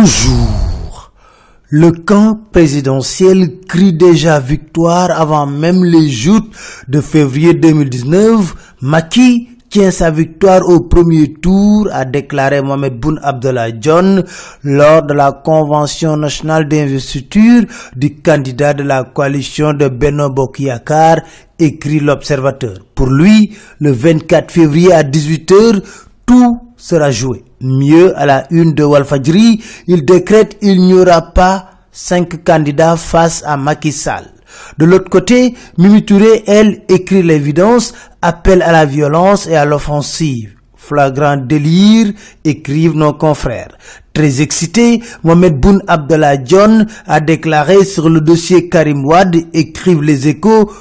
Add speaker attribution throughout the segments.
Speaker 1: Bonjour. Le camp présidentiel crie déjà victoire avant même les joutes de février 2019. Maki tient sa victoire au premier tour, a déclaré Mohamed Boun Abdallah John lors de la convention nationale d'investiture du candidat de la coalition de Beno Bokiyakar, écrit l'observateur. Pour lui, le 24 février à 18h, tout sera joué. Mieux, à la une de Walfadjri, il décrète il n'y aura pas cinq candidats face à Macky Sall. De l'autre côté, Mimi Touré, elle, écrit l'évidence, appelle à la violence et à l'offensive. Flagrant délire, écrivent nos confrères. Très excité, Mohamed Boun Abdallah John a déclaré sur le dossier Karim Wad, écrivent les échos,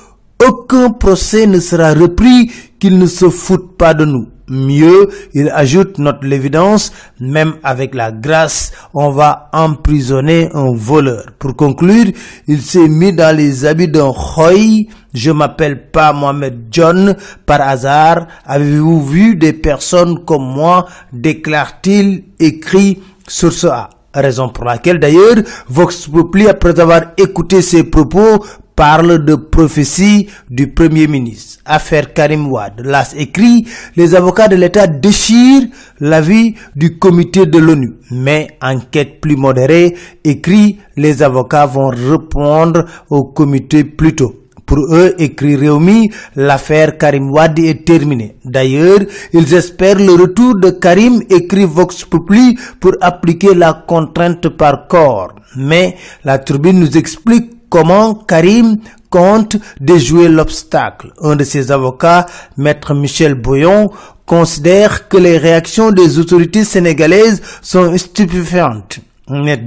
Speaker 1: aucun procès ne sera repris qu'il ne se foute pas de nous. Mieux, il ajoute notre l'évidence, même avec la grâce, on va emprisonner un voleur. Pour conclure, il s'est mis dans les habits d'un khoy. Je m'appelle pas Mohamed John par hasard. Avez-vous vu des personnes comme moi, déclare-t-il, écrit sur ce A. Raison pour laquelle d'ailleurs, Vox Populi, après avoir écouté ses propos, parle de prophétie du Premier ministre. Affaire Karim Wad. L'AS écrit, les avocats de l'État déchirent l'avis du comité de l'ONU. Mais enquête plus modérée, écrit, les avocats vont répondre au comité plus tôt. Pour eux, écrit Réumi, l'affaire Karim Wadi est terminée. D'ailleurs, ils espèrent le retour de Karim, écrit Vox Populi, pour appliquer la contrainte par corps. Mais la turbine nous explique comment Karim compte déjouer l'obstacle? Un de ses avocats, maître Michel Boyon, considère que les réactions des autorités sénégalaises sont stupéfiantes. Net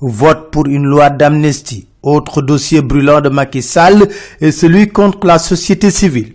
Speaker 1: vote pour une loi d'amnistie. Autre dossier brûlant de Macky Sall est celui contre la société civile.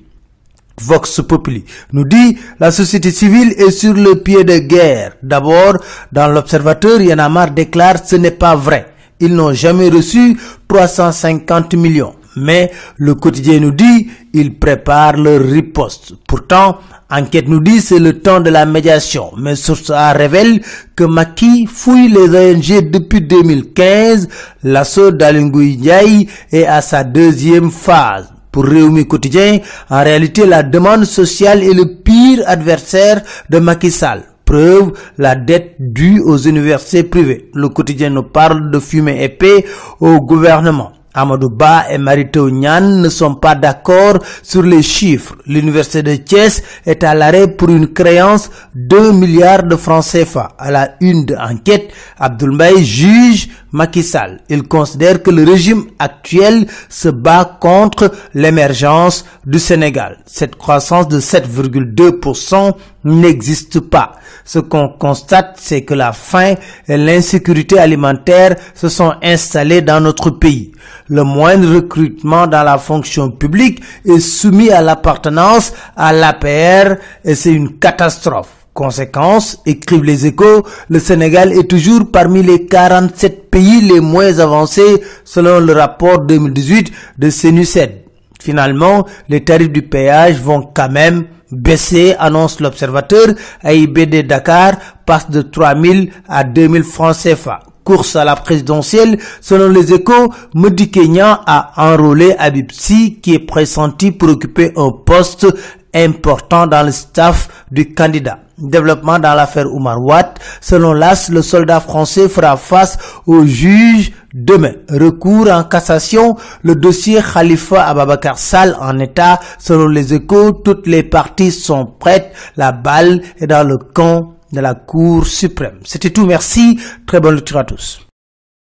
Speaker 1: Vox Populi nous dit la société civile est sur le pied de guerre. D'abord, dans l'Observateur, Yanamar déclare ce n'est pas vrai. Ils n'ont jamais reçu 350 millions. Mais le quotidien nous dit, ils préparent leur riposte. Pourtant, enquête nous dit c'est le temps de la médiation. Mais ça révèle que Maki fouille les ONG depuis 2015. L'assaut d'Alingui est à sa deuxième phase. Pour Réumi Quotidien, en réalité, la demande sociale est le pire adversaire de Macky Sall. Preuve, la dette due aux universités privées. Le quotidien nous parle de fumée épais au gouvernement. Amadou Ba et Marito Nyan ne sont pas d'accord sur les chiffres. L'université de Thiès est à l'arrêt pour une créance de 2 milliards de francs CFA. À la une de enquête, Abdoulaye juge Macky Sall. Il considère que le régime actuel se bat contre l'émergence du Sénégal. Cette croissance de 7,2% n'existe pas. Ce qu'on constate, c'est que la faim et l'insécurité alimentaire se sont installées dans notre pays. Le moindre recrutement dans la fonction publique est soumis à l'appartenance à l'APR et c'est une catastrophe. Conséquence, écrivent les échos, le Sénégal est toujours parmi les 47 pays les moins avancés selon le rapport 2018 de CNUSED. Finalement, les tarifs du péage vont quand même baisser, annonce l'observateur. AIBD Dakar passe de 3000 à 2000 francs CFA. Course à la présidentielle, selon les échos, Modi Kenya a enrôlé Abibsi qui est pressenti pour occuper un poste important dans le staff du candidat. Développement dans l'affaire Oumar Watt. Selon l'AS, le soldat français fera face au juge demain. Recours en cassation, le dossier Khalifa Ababakar Sall en état. Selon les échos, toutes les parties sont prêtes. La balle est dans le camp de la Cour suprême. C'était tout. Merci. Très bonne lecture à tous.